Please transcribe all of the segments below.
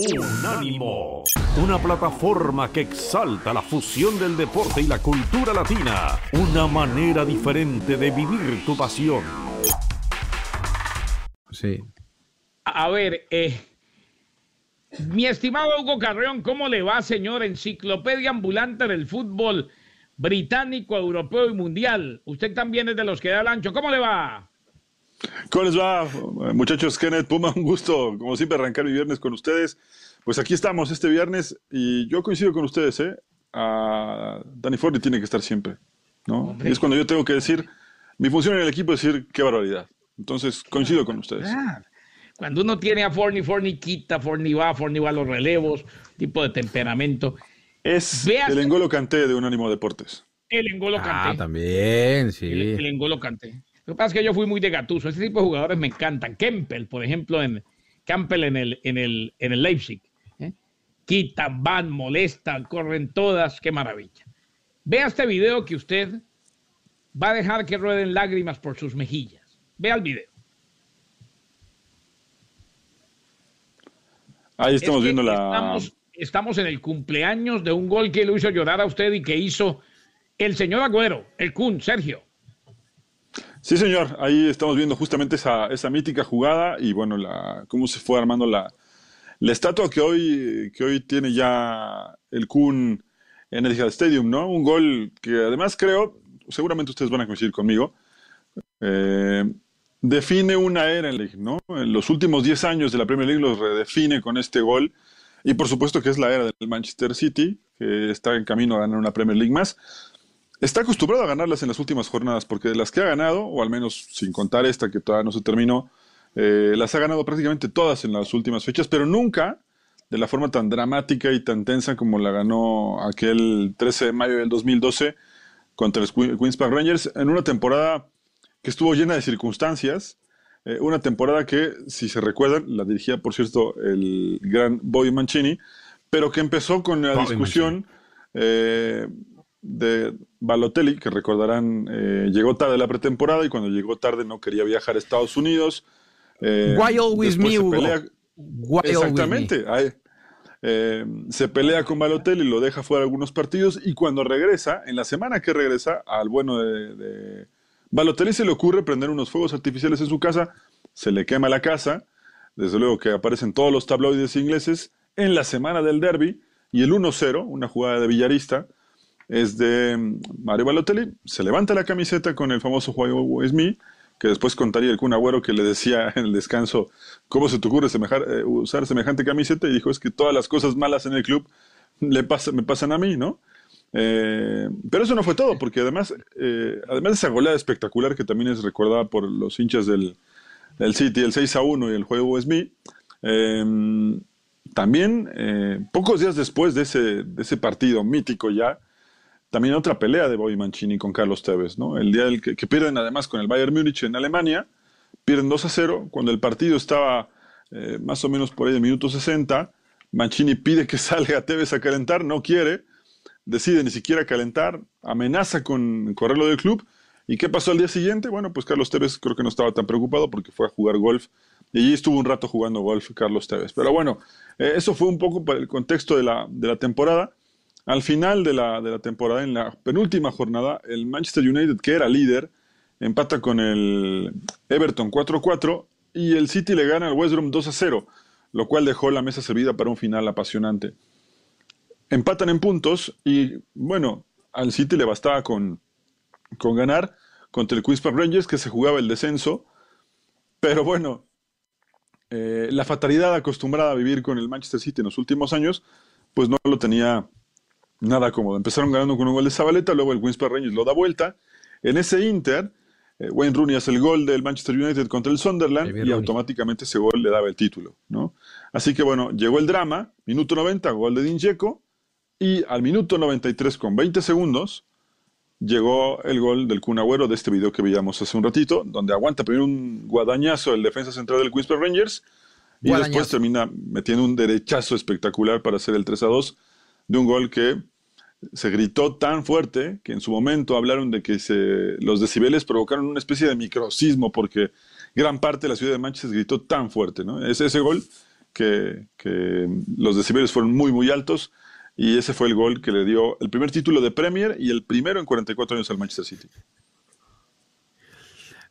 Unánimo, una plataforma que exalta la fusión del deporte y la cultura latina, una manera diferente de vivir tu pasión. Sí. A ver, eh, mi estimado Hugo Carreón, ¿cómo le va, señor? Enciclopedia ambulante del fútbol británico, europeo y mundial. Usted también es de los que da el ancho. ¿Cómo le va? ¿Cómo les va, muchachos? Kenneth Puma, un gusto, como siempre, arrancar mi viernes con ustedes. Pues aquí estamos este viernes y yo coincido con ustedes, ¿eh? A Danny Forley tiene que estar siempre, ¿no? Y es cuando yo tengo que decir, mi función en el equipo es decir, qué barbaridad. Entonces, coincido con ustedes. Cuando uno tiene a Forney, Forney quita, Forney va, Forney va a los relevos, tipo de temperamento. Es el engolo canté de Unánimo Deportes. El engolo canté. Ah, también, sí. El, el engolo canté. Lo que pasa es que yo fui muy de gatuso. Ese tipo de jugadores me encantan. Kempel, por ejemplo, en Campbell en el, en el, en el Leipzig. ¿eh? Quitan, van, molestan, corren todas. Qué maravilla. Vea este video que usted va a dejar que rueden lágrimas por sus mejillas. Vea el video. Ahí estamos viendo la. Estamos, estamos en el cumpleaños de un gol que lo hizo llorar a usted y que hizo el señor Agüero, el Kun, Sergio. Sí, señor, ahí estamos viendo justamente esa, esa mítica jugada y bueno, la, cómo se fue armando la, la estatua que hoy, que hoy tiene ya el Kun en el Stadium, ¿no? Un gol que además creo, seguramente ustedes van a coincidir conmigo, eh, define una era en la League, ¿no? En los últimos 10 años de la Premier League los redefine con este gol y por supuesto que es la era del Manchester City, que está en camino a ganar una Premier League más está acostumbrado a ganarlas en las últimas jornadas, porque de las que ha ganado, o al menos sin contar esta que todavía no se terminó, eh, las ha ganado prácticamente todas en las últimas fechas, pero nunca de la forma tan dramática y tan tensa como la ganó aquel 13 de mayo del 2012 contra los Queens Park Rangers, en una temporada que estuvo llena de circunstancias, eh, una temporada que, si se recuerdan, la dirigía, por cierto, el gran Bobby Mancini, pero que empezó con la discusión eh, de Balotelli, que recordarán, eh, llegó tarde a la pretemporada y cuando llegó tarde no quería viajar a Estados Unidos. Eh, Why always me, Exactamente. Eh, se pelea con Balotelli, lo deja fuera algunos partidos y cuando regresa, en la semana que regresa, al bueno de, de Balotelli se le ocurre prender unos fuegos artificiales en su casa, se le quema la casa, desde luego que aparecen todos los tabloides ingleses en la semana del derby y el 1-0, una jugada de Villarista, es de Mario Balotelli. Se levanta la camiseta con el famoso juego es me, que después contaría el Kun Agüero que le decía en el descanso, ¿cómo se te ocurre eh, usar semejante camiseta? Y dijo, es que todas las cosas malas en el club le me pasan a mí, ¿no? Eh, pero eso no fue todo, porque además, eh, además de esa goleada espectacular que también es recordada por los hinchas del, City, el 6 a 1 y el juego es me, también pocos días después de ese, de ese partido mítico ya, también otra pelea de Bobby Mancini con Carlos Tevez, ¿no? El día del que, pierden además con el Bayern Múnich en Alemania, pierden 2 a 0, cuando el partido estaba eh, más o menos por ahí de minuto 60, Mancini pide que salga Tevez a calentar, no quiere, decide ni siquiera calentar, amenaza con correrlo del club. ¿Y qué pasó al día siguiente? Bueno, pues Carlos Tevez creo que no estaba tan preocupado porque fue a jugar golf y allí estuvo un rato jugando golf Carlos Tevez. Pero bueno, eh, eso fue un poco para el contexto de la, de la temporada. Al final de la, de la temporada, en la penúltima jornada, el Manchester United, que era líder, empata con el Everton 4-4 y el City le gana al West Brom 2-0, lo cual dejó la mesa servida para un final apasionante. Empatan en puntos y, bueno, al City le bastaba con, con ganar contra el Queen's Park Rangers, que se jugaba el descenso, pero bueno, eh, la fatalidad acostumbrada a vivir con el Manchester City en los últimos años, pues no lo tenía nada cómodo. Empezaron ganando con un gol de Zabaleta, luego el Park Rangers lo da vuelta. En ese Inter, eh, Wayne Rooney hace el gol del Manchester United contra el Sunderland y automáticamente ese gol le daba el título. ¿no? Así que bueno, llegó el drama, minuto 90, gol de Dinjeco, y al minuto 93 con 20 segundos llegó el gol del Kun Agüero de este video que veíamos hace un ratito, donde aguanta primero un guadañazo el defensa central del Park Rangers y después termina metiendo un derechazo espectacular para hacer el 3 a 2 de un gol que se gritó tan fuerte que en su momento hablaron de que se, los decibeles provocaron una especie de microcismo porque gran parte de la ciudad de Manchester gritó tan fuerte. ¿no? Es ese gol que, los decibelios fueron muy, muy altos y ese fue el gol que le dio el primer título de Premier y el primero en 44 años al Manchester City.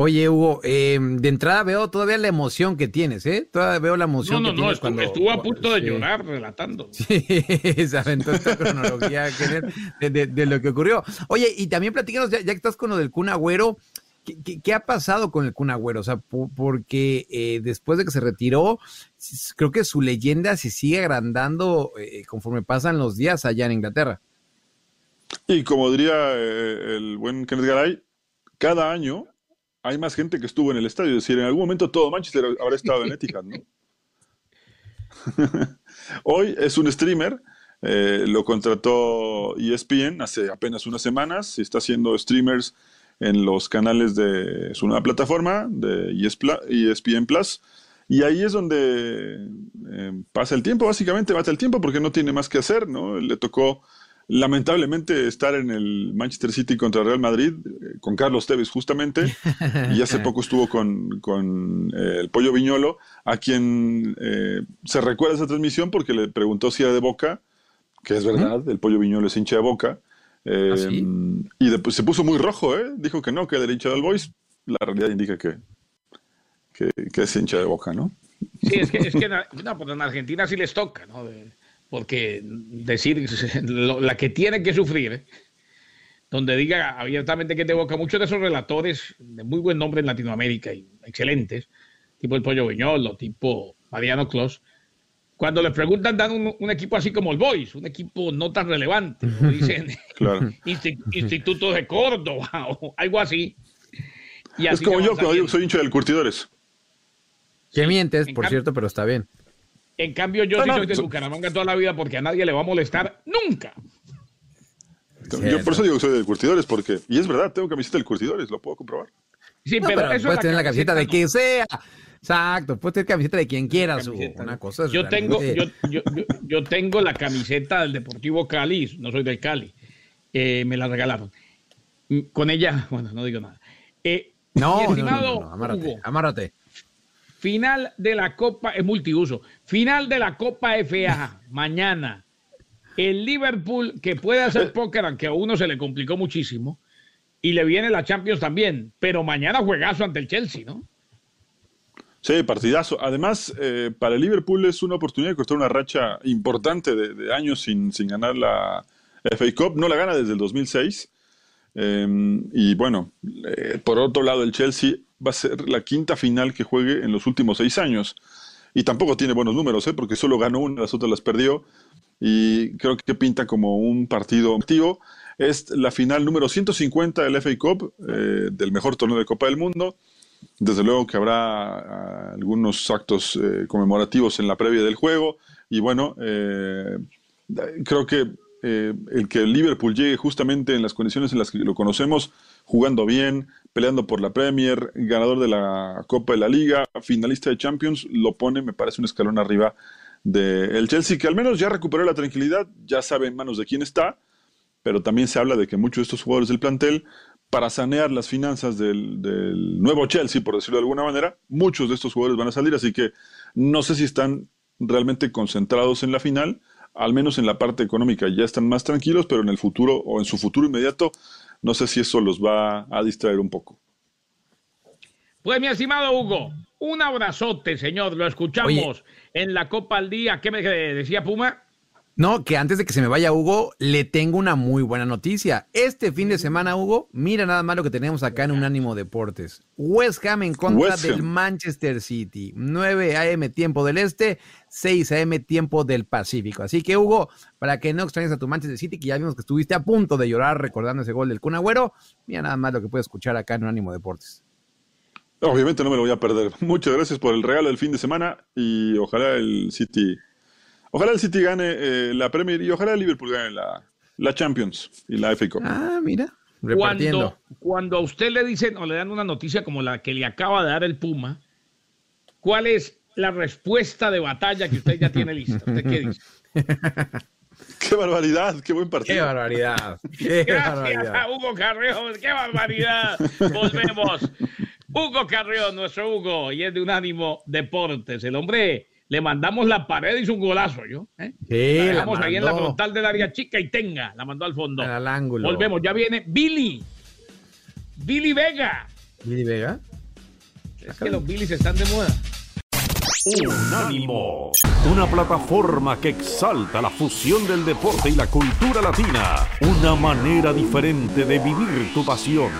Oye, Hugo, em, de entrada veo todavía la emoción que tienes, ¿eh? Todavía veo la emoción no, que no, tienes cuando... Estuvo a punto de llorar relatando. Sí, se aventó esta cronología de, lo que ocurrió. Oye, y también platícanos, ya, que estás con lo del Kun Agüero, ¿qué, ha pasado con el Kun Agüero? O sea, porque eh, después de que se retiró, creo que su leyenda se sigue agrandando eh, conforme pasan los días allá en Inglaterra. Y como diría eh, el buen Kenneth Garay, cada año hay más gente que estuvo en el estadio. Es decir, en algún momento todo Manchester habrá estado en Etihad, ¿no? Hoy es un streamer, eh, lo contrató ESPN hace apenas unas semanas y está haciendo streamers en los canales de su nueva plataforma, de ESPN Plus. Y ahí es donde eh, pasa el tiempo, básicamente mata el tiempo porque no tiene más que hacer, ¿no? Le tocó lamentablemente estar en el Manchester City contra Real Madrid eh, con Carlos Tevez justamente y hace poco estuvo con, eh, el Pollo Viñolo a quien eh, se recuerda esa transmisión porque le preguntó si era de Boca que es verdad, el Pollo Viñolo es hincha de Boca ¿Ah, y después se puso muy rojo, dijo que no, que era hincha del Boys la realidad indica que, que, es hincha de Boca, ¿no? Sí, es que, es que no, pues en Argentina sí les toca, ¿no? Porque decir la que tiene que sufrir, donde diga abiertamente que te evoca muchos de esos relatores de muy buen nombre en Latinoamérica y excelentes, tipo el Pollo Viñolo, tipo Mariano Clos, cuando les preguntan dan un, equipo así como el Boys, un equipo no tan relevante, dicen Instituto de Córdoba o algo así. es como yo, que soy hincha del Curtidores. Que mientes, por cierto, pero está bien. En cambio, yo sí soy de Bucaramanga toda la vida porque a nadie le va a molestar nunca. Yo por eso digo que soy de Curtidores, porque, y es verdad, tengo camiseta del Curtidores, lo puedo comprobar. Sí, pero, eso puedes tener la camiseta de quien sea. Exacto, puedes tener camiseta de quien quieras. Una cosa yo, tengo, yo, yo, yo, tengo la camiseta del Deportivo Cali, no soy del Cali. Eh, me la regalaron. Con ella, bueno, no digo nada. Eh, no, no, no, amárrate, amárrate. Final de la Copa, es multiuso. Final de la Copa FA, mañana. El Liverpool, que puede hacer póker, aunque a uno se le complicó muchísimo, y le viene la Champions también, pero mañana juegazo ante el Chelsea, ¿no? Sí, partidazo. Además, eh, para el Liverpool es una oportunidad de cortar una racha importante de, años sin, sin, ganar la FA Cup. No la gana desde el 2006. Em, y bueno, eh, por otro lado, el Chelsea va a ser la quinta final que juegue en los últimos seis años. Y tampoco tiene buenos números, ¿eh? porque solo ganó una, las otras las perdió. Y creo que pinta como un partido activo. Es la final número 150 del FA Cup, eh, del mejor torneo de Copa del Mundo. Desde luego que habrá ah, algunos actos conmemorativos en la previa del juego. Y bueno, creo que el que Liverpool llegue justamente en las condiciones en las que lo conocemos, jugando bien, peleando por la Premier, ganador de la Copa de la Liga, finalista de Champions, lo pone, me parece, un escalón arriba del Chelsea, que al menos ya recuperó la tranquilidad, ya sabe en manos de quién está, pero también se habla de que muchos de estos jugadores del plantel, para sanear las finanzas del, del nuevo Chelsea, por decirlo de alguna manera, muchos de estos jugadores van a salir, así que no sé si están realmente concentrados en la final, al menos en la parte económica ya están más tranquilos, pero en el futuro o en su futuro inmediato no sé si eso los va a distraer un poco. Pues mi estimado Hugo, un abrazote, señor. Lo escuchamos en la Copa al Día. ¿Qué me decía Puma? No, que antes de que se me vaya Hugo, le tengo una muy buena noticia. Este fin de semana, Hugo, mira nada más lo que tenemos acá en Unánimo Deportes. West Ham en contra del Manchester City. 9 a.m. tiempo del Este, 6 a.m. tiempo del Pacífico. Así que, Hugo, para que no extrañes a tu Manchester City, que ya vimos que estuviste a punto de llorar recordando ese gol del Kun Agüero, mira nada más lo que puedes escuchar acá en Unánimo Deportes. Obviamente no me lo voy a perder. Muchas gracias por el regalo del fin de semana y ojalá el City Ojalá el City gane eh, la Premier y ojalá el Liverpool gane la, Champions y la FA Cup. Ah, mira. Cuando, cuando a usted le dicen o le dan una noticia como la que le acaba de dar el Puma, ¿cuál es la respuesta de batalla que usted ya tiene lista? ¿Usted qué dice? ¡Qué barbaridad! ¡Qué buen partido! ¡Qué barbaridad! ¡Qué Gracias a Hugo Carreón! ¡Qué barbaridad! Volvemos. Hugo Carreón, nuestro Hugo, y es de Unánimo Deportes. El hombre le mandamos la pared, hizo un golazo, yo. ¿eh? Sí, la dejamos ahí en la frontal del área chica y tenga, la mandó al fondo. Al ángulo. Volvemos, ya viene Billy. Billy Vega. ¿Billy Vega? Es que los Billys están de moda. Unánimo, una plataforma que exalta la fusión del deporte y la cultura latina, una manera diferente de vivir tu pasión.